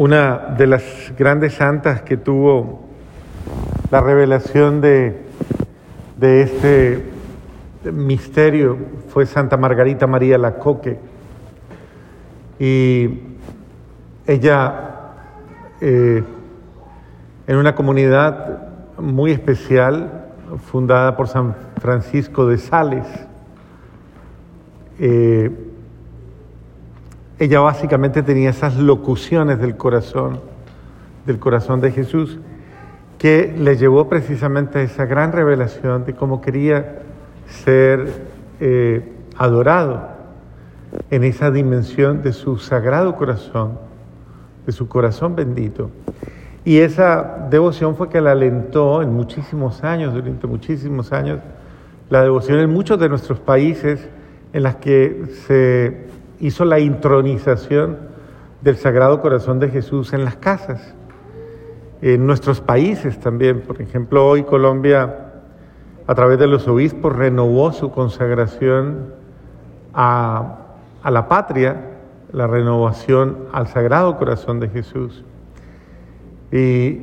una de las grandes santas que tuvo la revelación de, este misterio fue Santa Margarita María Lacoque. Y ella, eh, en una comunidad muy especial, fundada por San Francisco de Sales, eh, ella básicamente tenía esas locuciones del corazón, del corazón de Jesús, que le llevó precisamente a esa gran revelación de cómo quería ser eh, adorado en esa dimensión de su sagrado corazón, de su corazón bendito. Y esa devoción fue que la alentó en muchísimos años, durante muchísimos años, la devoción en muchos de nuestros países en las que se hizo la intronización del Sagrado Corazón de Jesús en las casas. En nuestros países también, por ejemplo, hoy Colombia, a través de los obispos, renovó su consagración a, la patria, la renovación al Sagrado Corazón de Jesús. Y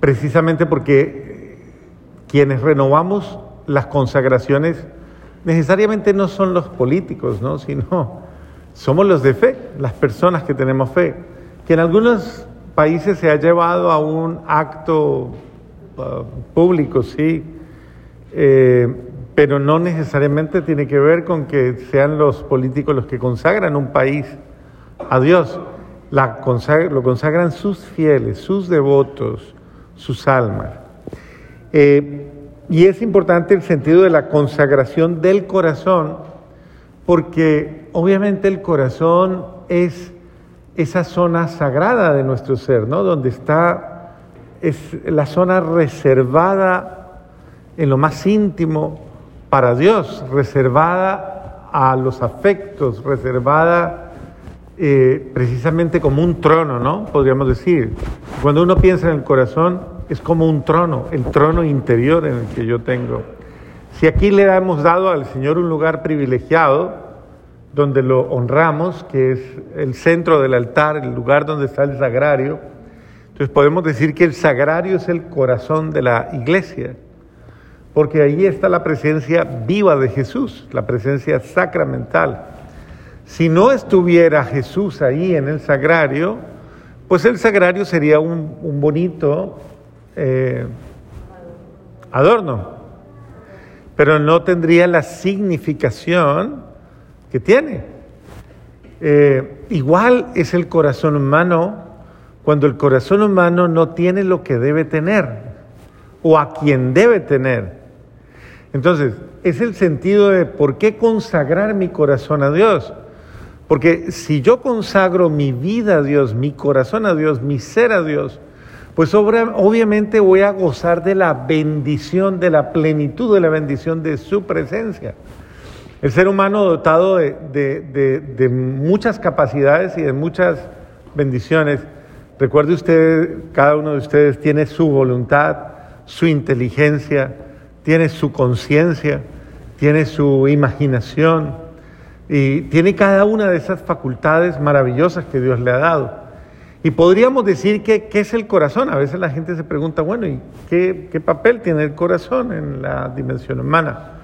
precisamente porque quienes renovamos las consagraciones necesariamente no son los políticos, ¿no? sino somos los de fe, las personas que tenemos fe, que en algunos países se ha llevado a un acto uh, público, sí, eh, pero no necesariamente tiene que ver con que sean los políticos los que consagran un país a Dios. Lo consagran sus fieles, sus devotos, sus almas. Eh, y es importante el sentido de la consagración del corazón, porque obviamente el corazón es esa zona sagrada de nuestro ser, ¿no? Donde está, es la zona reservada en lo más íntimo para Dios, reservada a los afectos, reservada eh, precisamente como un trono, ¿no? Podríamos decir. Cuando uno piensa en el corazón, es como un trono, el trono interior en el que yo tengo. Si aquí le hemos dado al Señor un lugar privilegiado, donde lo honramos, que es el centro del altar, el lugar donde está el sagrario, entonces podemos decir que el sagrario es el corazón de la iglesia, porque ahí está la presencia viva de Jesús, la presencia sacramental. Si no estuviera Jesús ahí en el sagrario, pues el sagrario sería un, bonito eh, adorno, pero no tendría la significación que tiene. Eh, igual es el corazón humano cuando el corazón humano no tiene lo que debe tener o a quien debe tener. Entonces, es el sentido de por qué consagrar mi corazón a Dios. Porque si yo consagro mi vida a Dios, mi corazón a Dios, mi ser a Dios, pues obviamente voy a gozar de la bendición, de la plenitud de la bendición de su presencia. El ser humano dotado de, muchas capacidades y de muchas bendiciones. Recuerde usted, cada uno de ustedes tiene su voluntad, su inteligencia, tiene su conciencia, tiene su imaginación y tiene cada una de esas facultades maravillosas que Dios le ha dado. Y podríamos decir que qué es el corazón. A veces la gente se pregunta, bueno, ¿y qué, qué papel tiene el corazón en la dimensión humana?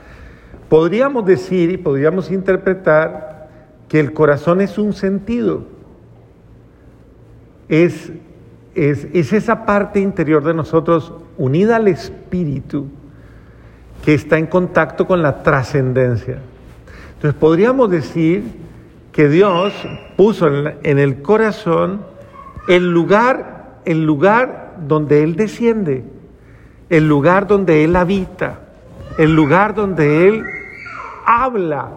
Podríamos decir y podríamos interpretar que el corazón es un sentido. Es, es, es esa parte interior de nosotros unida al espíritu que está en contacto con la trascendencia. Entonces podríamos decir que Dios puso en el corazón el lugar, el lugar donde Él desciende, el lugar donde Él habita, el lugar donde Él habla.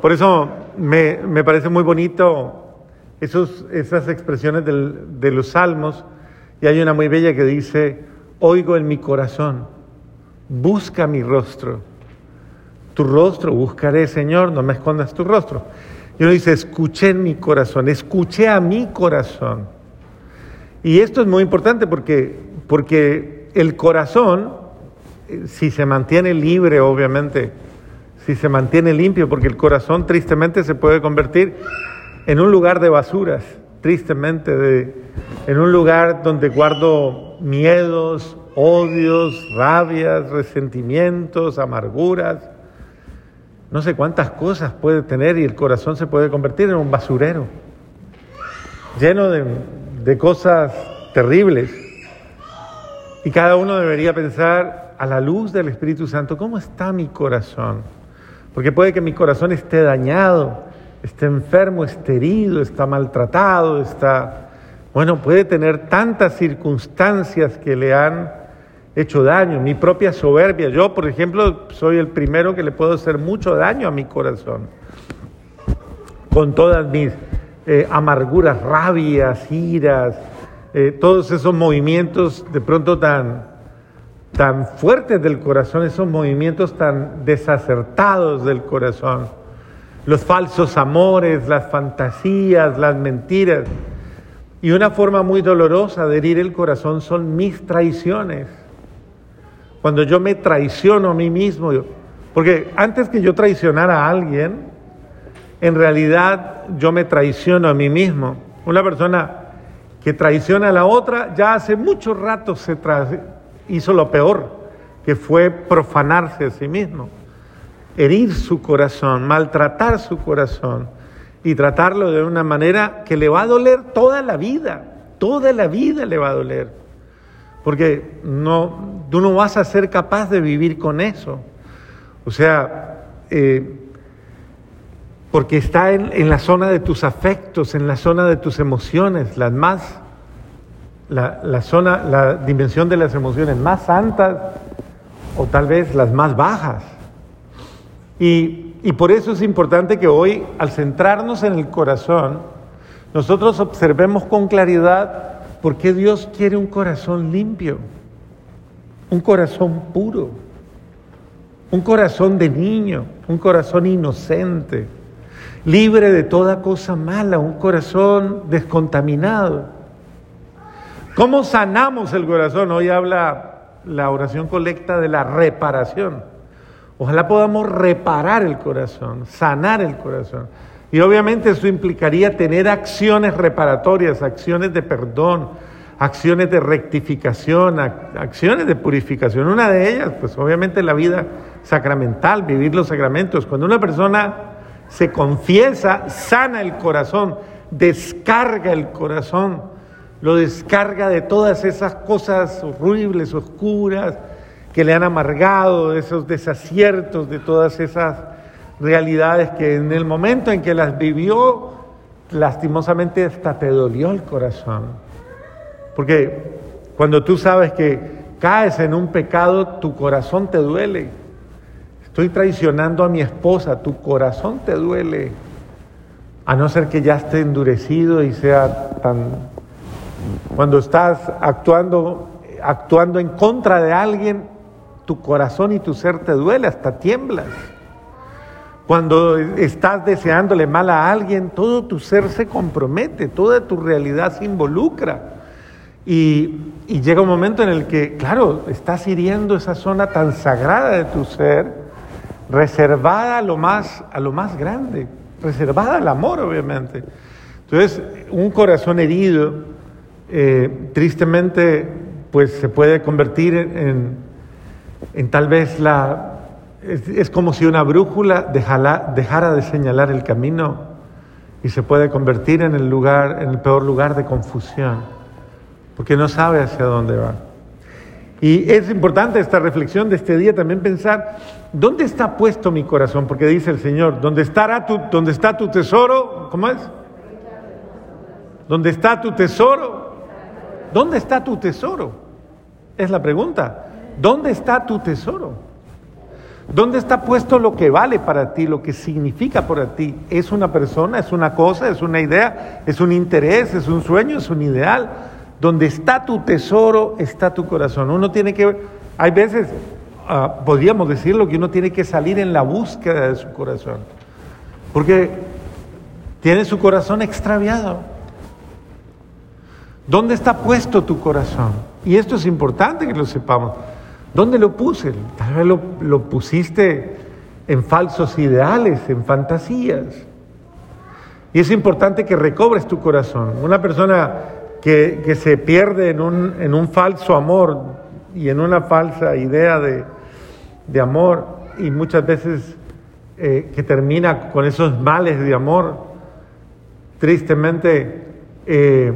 Por eso me, parece muy bonito esos, esas expresiones de los salmos, y hay una muy bella que dice, oigo en mi corazón, busca mi rostro, tu rostro buscaré, Señor, no me escondas tu rostro. Y uno dice, escuché en mi corazón, escuché a mi corazón. Y esto es muy importante porque, porque el corazón, eh, si se mantiene libre, obviamente, si se mantiene limpio, porque el corazón tristemente se puede convertir en un lugar de basuras, tristemente, de, en un lugar donde guardo miedos, odios, rabias, resentimientos, amarguras. No sé cuántas cosas puede tener y el corazón se puede convertir en un basurero, lleno de, de cosas terribles. Y cada uno debería pensar a la luz del Espíritu Santo, ¿cómo está mi corazón? Porque puede que mi corazón esté dañado, esté enfermo, esté herido, está maltratado, está, bueno, puede tener tantas circunstancias que le han hecho daño, mi propia soberbia. Yo, por ejemplo, soy el primero que le puedo hacer mucho daño a mi corazón, con todas mis eh, amarguras, rabias, iras, eh, todos esos movimientos de pronto tan, tan fuertes del corazón, esos movimientos tan desacertados del corazón, los falsos amores, las fantasías, las mentiras. Y una forma muy dolorosa de herir el corazón son mis traiciones. Cuando yo me traiciono a mí mismo, porque antes que yo traicionara a alguien, en realidad yo me traiciono a mí mismo. Una persona que traiciona a la otra ya hace mucho rato se hizo lo peor, que fue profanarse a sí mismo, herir su corazón, maltratar su corazón y tratarlo de una manera que le va a doler toda la vida, toda la vida le va a doler porque no, tú no vas a ser capaz de vivir con eso. O sea, eh, porque está en, la zona de tus afectos, en la zona de tus emociones, las más, la, zona, la dimensión de las emociones más santas o tal vez las más bajas. Y, y por eso es importante que hoy, al centrarnos en el corazón, nosotros observemos con claridad ¿Por qué Dios quiere un corazón limpio? Un corazón puro. Un corazón de niño, un corazón inocente, libre de toda cosa mala, un corazón descontaminado. ¿Cómo sanamos el corazón? Hoy habla la oración colecta de la reparación. Ojalá podamos reparar el corazón, sanar el corazón. Y obviamente eso implicaría tener acciones reparatorias, acciones de perdón, acciones de rectificación, acciones de purificación. Una de ellas, pues obviamente la vida sacramental, vivir los sacramentos. Cuando una persona se confiesa, sana el corazón, descarga el corazón, lo descarga de todas esas cosas horribles, oscuras, que le han amargado, de esos desaciertos, de todas esas realidades que en el momento en que las vivió, lastimosamente hasta te dolió el corazón. Porque cuando tú sabes que caes en un pecado, tu corazón te duele. Estoy traicionando a mi esposa, tu corazón te duele. A no ser que ya esté endurecido y sea tan... Cuando estás actuando, actuando en contra de alguien, tu corazón y tu ser te duele, hasta tiemblas. Cuando estás deseándole mal a alguien, todo tu ser se compromete, toda tu realidad se involucra. Y, llega un momento en el que, claro, estás hiriendo esa zona tan sagrada de tu ser, reservada a lo más, a lo más grande, reservada al amor, obviamente. Entonces, un corazón herido, eh, tristemente, pues se puede convertir en, en tal vez la es, como si una brújula dejara de señalar el camino y se puede convertir en el lugar, en el peor lugar de confusión, porque no sabe hacia dónde va. Y es importante esta reflexión de este día también pensar, ¿dónde está puesto mi corazón? Porque dice el Señor, ¿dónde, estará tu, dónde está tu tesoro? ¿Cómo es? ¿Dónde está tu tesoro? ¿Dónde está tu tesoro? Es la pregunta. ¿Dónde está tu tesoro? ¿Dónde está puesto lo que vale para ti, lo que significa para ti? ¿Es una persona, es una cosa, es una idea, es un interés, es un sueño, es un ideal? Donde está tu tesoro, está tu corazón. Uno tiene que, hay veces, ah, podríamos decirlo, que uno tiene que salir en la búsqueda de su corazón. Porque tiene su corazón extraviado. ¿Dónde está puesto tu corazón? Y esto es importante que lo sepamos. ¿Dónde lo puse? Tal vez lo, pusiste en falsos ideales, en fantasías. Y es importante que recobres tu corazón. Una persona que, se pierde en un, en un, falso amor y en una falsa idea de, de amor y muchas veces eh, que termina con esos males de amor, tristemente eh,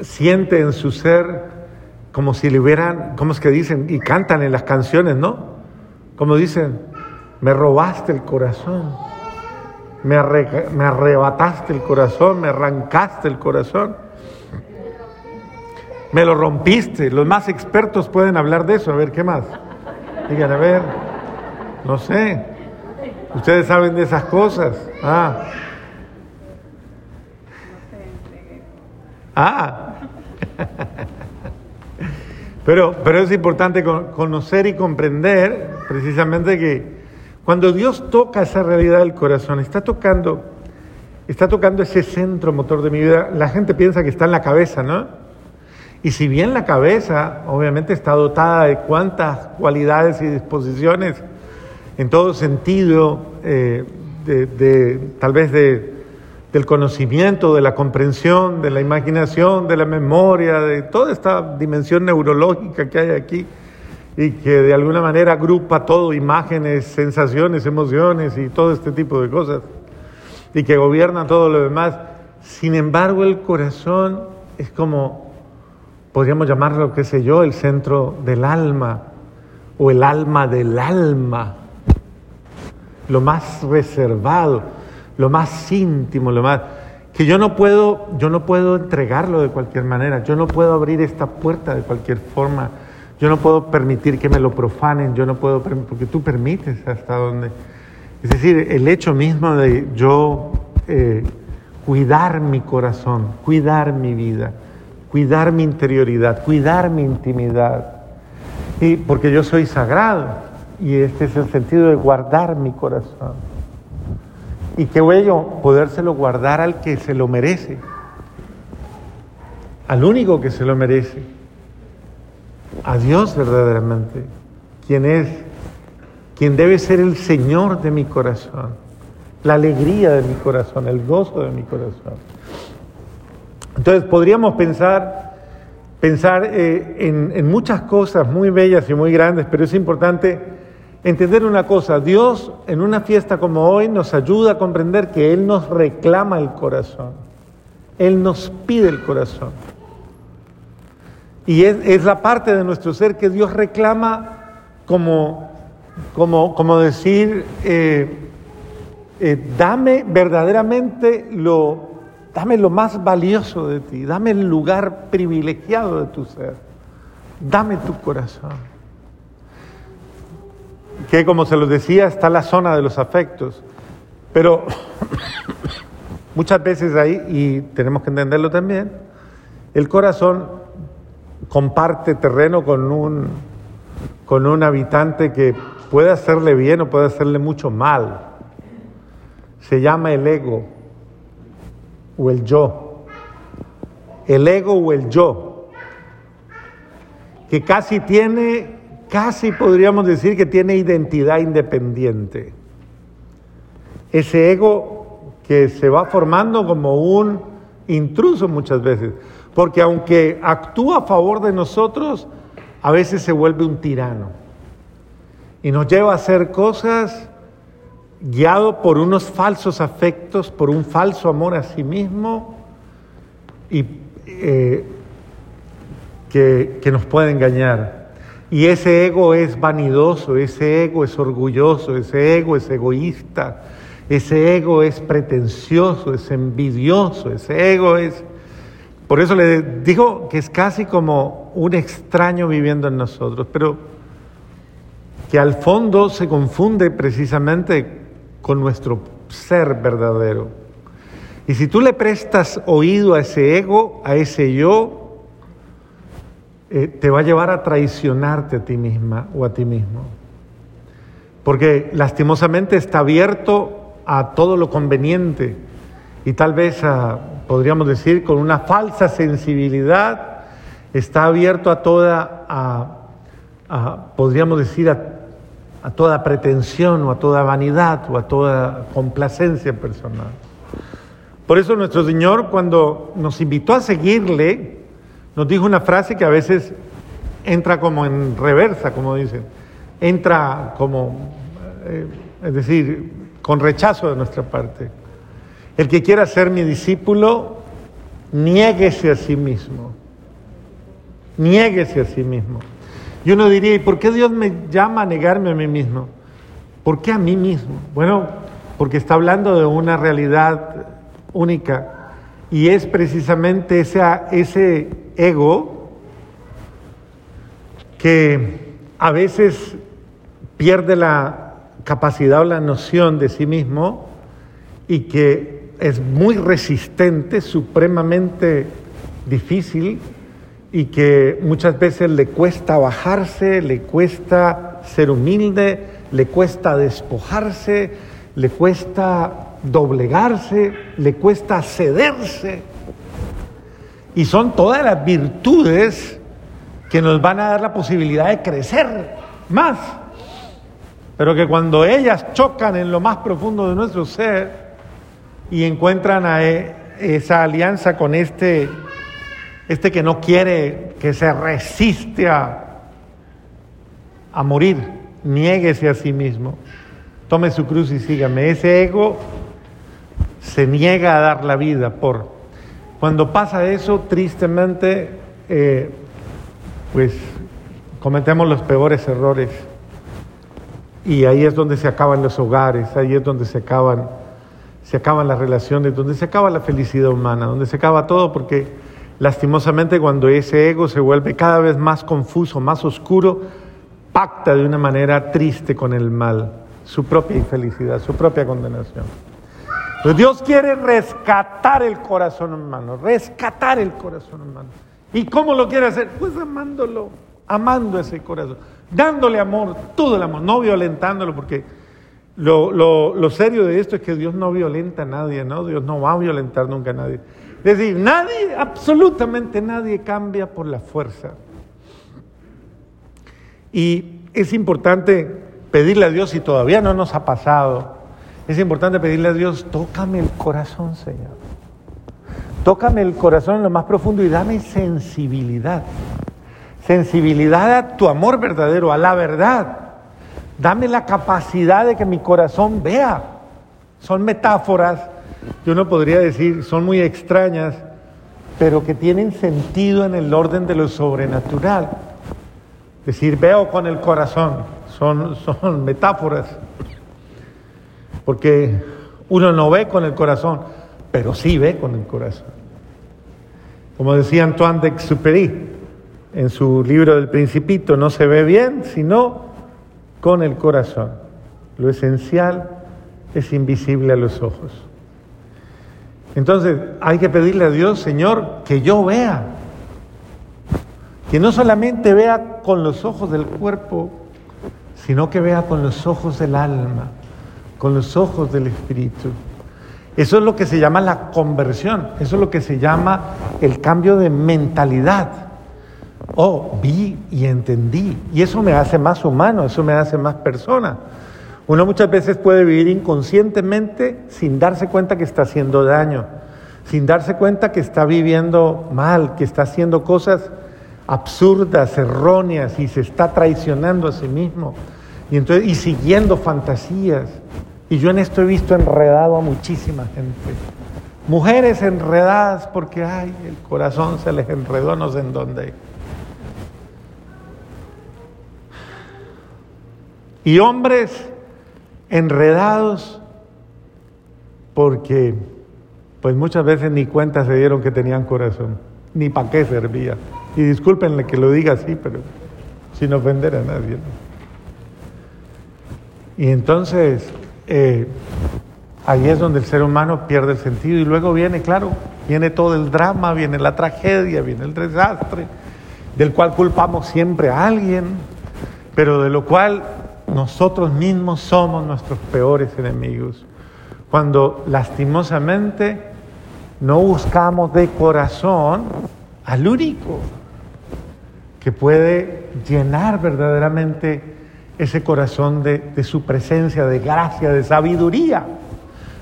siente en su ser como si le hubieran, ¿cómo es que dicen? Y cantan en las canciones, ¿no? Como dicen, me robaste el corazón, me, me arrebataste el corazón, me arrancaste el corazón, me lo rompiste. Los más expertos pueden hablar de eso. A ver, ¿qué más? Digan, a ver, no sé. Ustedes saben de esas cosas. Ah. Ah. Pero, pero es importante conocer y comprender precisamente que cuando Dios toca esa realidad del corazón, está tocando, está tocando ese centro motor de mi vida. La gente piensa que está en la cabeza, ¿no? Y si bien la cabeza, obviamente, está dotada de cuantas cualidades y disposiciones en todo sentido, eh, de, tal vez de, del conocimiento, de la comprensión, de la imaginación, de la memoria, de toda esta dimensión neurológica que hay aquí y que de alguna manera agrupa todo, imágenes, sensaciones, emociones y todo este tipo de cosas, y que gobierna todo lo demás. Sin embargo, el corazón es como, podríamos llamarlo, qué sé yo, el centro del alma, o el alma del alma, lo más reservado, lo más íntimo, lo más que yo no puedo, yo no puedo entregarlo de cualquier manera, yo no puedo abrir esta puerta de cualquier forma yo no puedo permitir que me lo profanen, yo no puedo, porque tú permites hasta donde. Es decir, el hecho mismo de yo eh, cuidar mi corazón, cuidar mi vida, cuidar mi interioridad, cuidar mi intimidad. Y porque yo soy sagrado, y este es el sentido de guardar mi corazón. Y qué bello podérselo guardar al que se lo merece, al único que se lo merece a Dios verdaderamente, quien es, quien debe ser el Señor de mi corazón, la alegría de mi corazón, el gozo de mi corazón. Entonces podríamos pensar, pensar eh, en, en muchas cosas muy bellas y muy grandes, pero es importante entender una cosa, Dios en una fiesta como hoy nos ayuda a comprender que Él nos reclama el corazón, Él nos pide el corazón. Y es, la parte de nuestro ser que Dios reclama como, como, como decir, eh, eh, dame verdaderamente lo, dame lo más valioso de ti, dame el lugar privilegiado de tu ser, dame tu corazón. Que como se los decía, está la zona de los afectos, pero muchas veces ahí, y tenemos que entenderlo también, el corazón comparte terreno con un, con un habitante que puede hacerle bien o puede hacerle mucho mal. Se llama el ego o el yo. El ego o el yo, que casi tiene, casi podríamos decir que tiene identidad independiente. Ese ego que se va formando como un intruso muchas veces porque aunque actúa a favor de nosotros, a veces se vuelve un tirano y nos lleva a hacer cosas guiado por unos falsos afectos, por un falso amor a sí mismo y eh, que, que nos puede engañar. Y ese ego es vanidoso, ese ego es orgulloso, ese ego es egoísta, ese ego es pretencioso, es envidioso, ese ego es por eso le digo que es casi como un extraño viviendo en nosotros, pero que al fondo se confunde precisamente con nuestro ser verdadero. Y si tú le prestas oído a ese ego, a ese yo, eh, te va a llevar a traicionarte a ti misma o a ti mismo. Porque lastimosamente está abierto a todo lo conveniente y tal vez a podríamos decir, con una falsa sensibilidad, está abierto a toda, podríamos decir, a toda pretensión o a toda vanidad o a toda complacencia personal. Por eso nuestro Señor cuando nos invitó a seguirle, nos dijo una frase que a veces entra como en reversa, como dicen, entra como, eh, es decir, con rechazo de nuestra parte. El que quiera ser mi discípulo, niéguese a sí mismo. Niéguese a sí mismo. Y uno diría, ¿y por qué Dios me llama a negarme a mí mismo? ¿Por qué a mí mismo? Bueno, porque está hablando de una realidad única y es precisamente ese, ego que a veces pierde la capacidad o la noción de sí mismo y que es muy resistente, supremamente difícil y que muchas veces le cuesta bajarse, le cuesta ser humilde, le cuesta despojarse, le cuesta doblegarse, le cuesta cederse. Y son todas las virtudes que nos van a dar la posibilidad de crecer más. Pero que cuando ellas chocan en lo más profundo de nuestro ser y encuentran a e, esa alianza con este, este que no quiere, que se resiste a, a morir, niéguese a sí mismo, tome su cruz y sígame. Ese ego se niega a dar la vida por. Cuando pasa eso, tristemente, eh, pues cometemos los peores errores. Y ahí es donde se acaban los hogares, ahí es donde se acaban, se acaban las relaciones, donde se acaba la felicidad humana, donde se acaba todo, porque lastimosamente cuando ese ego se vuelve cada vez más confuso, más oscuro, pacta de una manera triste con el mal, su propia infelicidad, su propia condenación. Dios quiere rescatar el corazón humano, rescatar el corazón humano. ¿Y cómo lo quiere hacer? Pues amándolo, amando ese corazón, dándole amor, todo el amor, no violentándolo, porque lo, lo, serio de esto es que Dios no violenta a nadie, ¿no? Dios no va a violentar nunca a nadie. Es decir, nadie, absolutamente nadie cambia por la fuerza. Y es importante pedirle a Dios si todavía no nos ha pasado es importante pedirle a Dios, tócame el corazón, Señor. Tócame el corazón en lo más profundo y dame sensibilidad. Sensibilidad a tu amor verdadero, a la verdad. Dame la capacidad de que mi corazón vea. Son metáforas que uno podría decir, son muy extrañas, pero que tienen sentido en el orden de lo sobrenatural. Es decir, veo con el corazón, son, son metáforas porque uno no ve con el corazón, pero sí ve con el corazón. Como decía Antoine de Exupéry en su libro del Principito, no se ve bien sino con el corazón. Lo esencial es invisible a los ojos. Entonces hay que pedirle a Dios, Señor, que yo vea, que no solamente vea con los ojos del cuerpo, sino que vea con los ojos del alma con los ojos del Espíritu. Eso es lo que se llama la conversión, eso es lo que se llama el cambio de mentalidad. Oh, vi y entendí. Y eso me hace más humano, eso me hace más persona. Uno muchas veces puede vivir inconscientemente sin darse cuenta que está haciendo daño, sin darse cuenta que está viviendo mal, que está haciendo cosas absurdas, erróneas y se está traicionando a sí mismo. Y, entonces, y siguiendo fantasías. Y yo en esto he visto enredado a muchísima gente. Mujeres enredadas porque, ay, el corazón se les enredó no sé en dónde. Y hombres enredados porque, pues muchas veces ni cuenta se dieron que tenían corazón, ni para qué servía. Y discúlpenle que lo diga así, pero sin ofender a nadie. Y entonces eh, ahí es donde el ser humano pierde el sentido y luego viene, claro, viene todo el drama, viene la tragedia, viene el desastre, del cual culpamos siempre a alguien, pero de lo cual nosotros mismos somos nuestros peores enemigos. Cuando lastimosamente no buscamos de corazón al único que puede llenar verdaderamente ese corazón de, su presencia, de gracia, de sabiduría,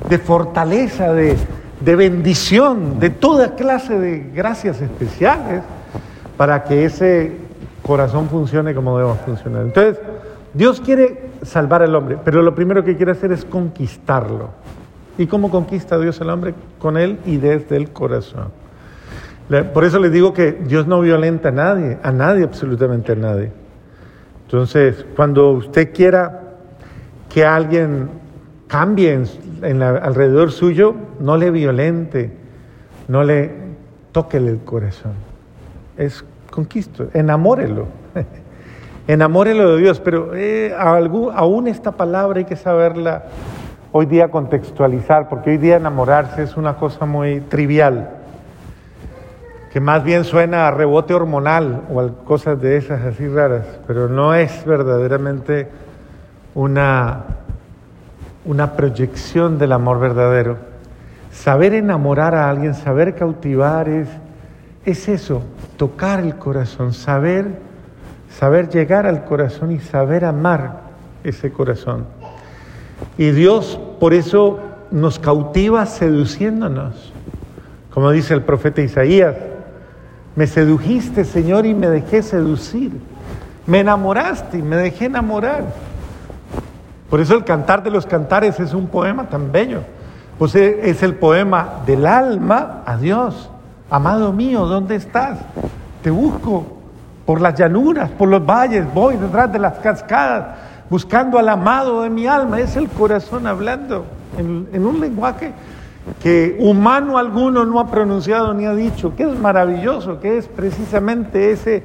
de fortaleza, de, de bendición, de toda clase de gracias especiales para que ese corazón funcione como deba funcionar. Entonces, Dios quiere salvar al hombre, pero lo primero que quiere hacer es conquistarlo. ¿Y cómo conquista Dios al hombre? Con él y desde el corazón. Por eso les digo que Dios no violenta a nadie, a nadie, absolutamente a nadie. Entonces, cuando usted quiera que alguien cambie en, alrededor suyo, no le violente, no le toque el corazón. Es conquisto, enamórelo. enamórelo de Dios, pero eh, aún esta palabra hay que saberla hoy día contextualizar, porque hoy día enamorarse es una cosa muy trivial, que más bien suena a rebote hormonal o a cosas de esas así raras, pero no es verdaderamente una, una proyección del amor verdadero. Saber enamorar a alguien, saber cautivar es, es eso, tocar el corazón, saber, saber llegar al corazón y saber amar ese corazón. Y Dios por eso nos cautiva seduciéndonos. Como dice el profeta Isaías, me sedujiste, Señor, y me dejé seducir. Me enamoraste y me dejé enamorar. Por eso el cantar de los cantares es un poema tan bello. Pues es el poema del alma a Dios. Amado mío, ¿dónde estás? Te busco por las llanuras, por los valles, voy detrás de las cascadas buscando al amado de mi alma. Es el corazón hablando en, un lenguaje que humano alguno no ha pronunciado ni ha dicho, que es maravilloso, que es precisamente ese,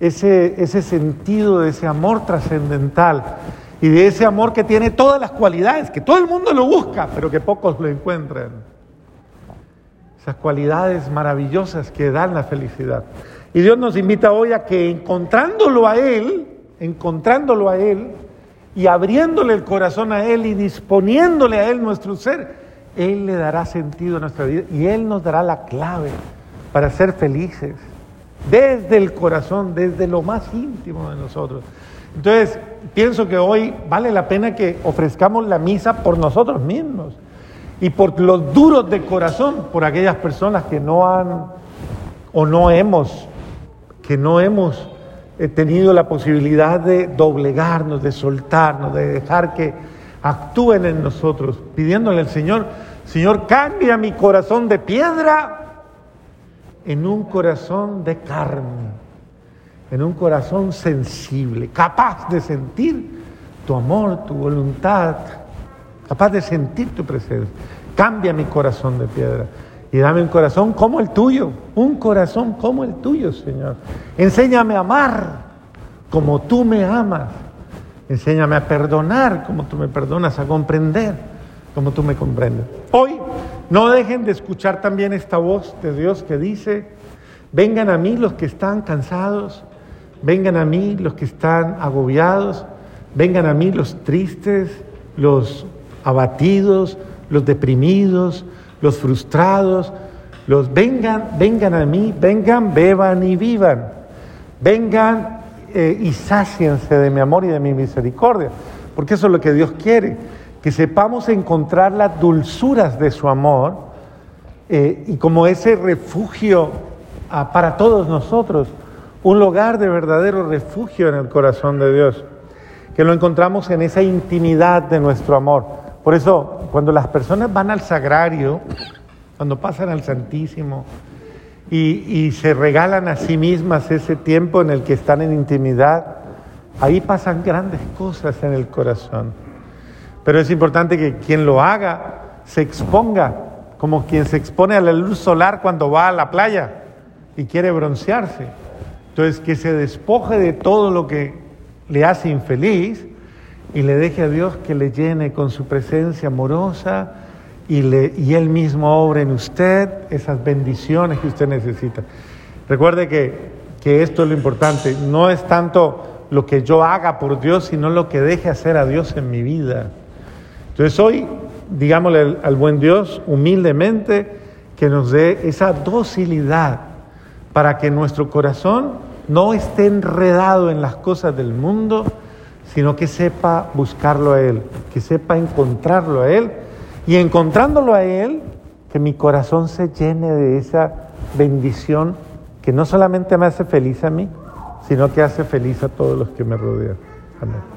ese, ese sentido de ese amor trascendental y de ese amor que tiene todas las cualidades, que todo el mundo lo busca, pero que pocos lo encuentran. Esas cualidades maravillosas que dan la felicidad. Y Dios nos invita hoy a que encontrándolo a Él, encontrándolo a Él, y abriéndole el corazón a Él y disponiéndole a Él nuestro ser, Él le dará sentido a nuestra vida y Él nos dará la clave para ser felices, desde el corazón, desde lo más íntimo de nosotros. Entonces, pienso que hoy vale la pena que ofrezcamos la misa por nosotros mismos y por los duros de corazón, por aquellas personas que no han o no hemos, que no hemos he tenido la posibilidad de doblegarnos, de soltarnos, de dejar que actúen en nosotros, pidiéndole al Señor, Señor, cambia mi corazón de piedra en un corazón de carne, en un corazón sensible, capaz de sentir tu amor, tu voluntad, capaz de sentir tu presencia. Cambia mi corazón de piedra y dame un corazón como el tuyo, un corazón como el tuyo, Señor. Enséñame a amar como tú me amas. Enséñame a perdonar como tú me perdonas, a comprender como tú me comprendes. Hoy no dejen de escuchar también esta voz de Dios que dice, vengan a mí los que están cansados, vengan a mí los que están agobiados, vengan a mí los tristes, los abatidos, los deprimidos, los frustrados, los vengan, vengan a mí, vengan, beban y vivan. Vengan eh, y sáciense de mi amor y de mi misericordia, porque eso es lo que Dios quiere, que sepamos encontrar las dulzuras de su amor eh, y como ese refugio ah, para todos nosotros, un lugar de verdadero refugio en el corazón de Dios, que lo encontramos en esa intimidad de nuestro amor. Por eso, cuando las personas van al sagrario, cuando pasan al Santísimo y, se regalan a sí mismas ese tiempo en el que están en intimidad, ahí pasan grandes cosas en el corazón. Pero es importante que quien lo haga se exponga, como quien se expone a la luz solar cuando va a la playa y quiere broncearse. Entonces, que se despoje de todo lo que le hace infeliz y le deje a Dios que le llene con su presencia amorosa y, Él mismo obre en usted esas bendiciones que usted necesita. Recuerde que, que esto es lo importante, no es tanto lo que yo haga por Dios, sino lo que deje hacer a Dios en mi vida. Entonces hoy, digámosle al buen Dios humildemente que nos dé esa docilidad para que nuestro corazón no esté enredado en las cosas del mundo, sino que sepa buscarlo a Él, que sepa encontrarlo a Él. Y encontrándolo a Él, que mi corazón se llene de esa bendición que no solamente me hace feliz a mí, sino que hace feliz a todos los que me rodean. Amén.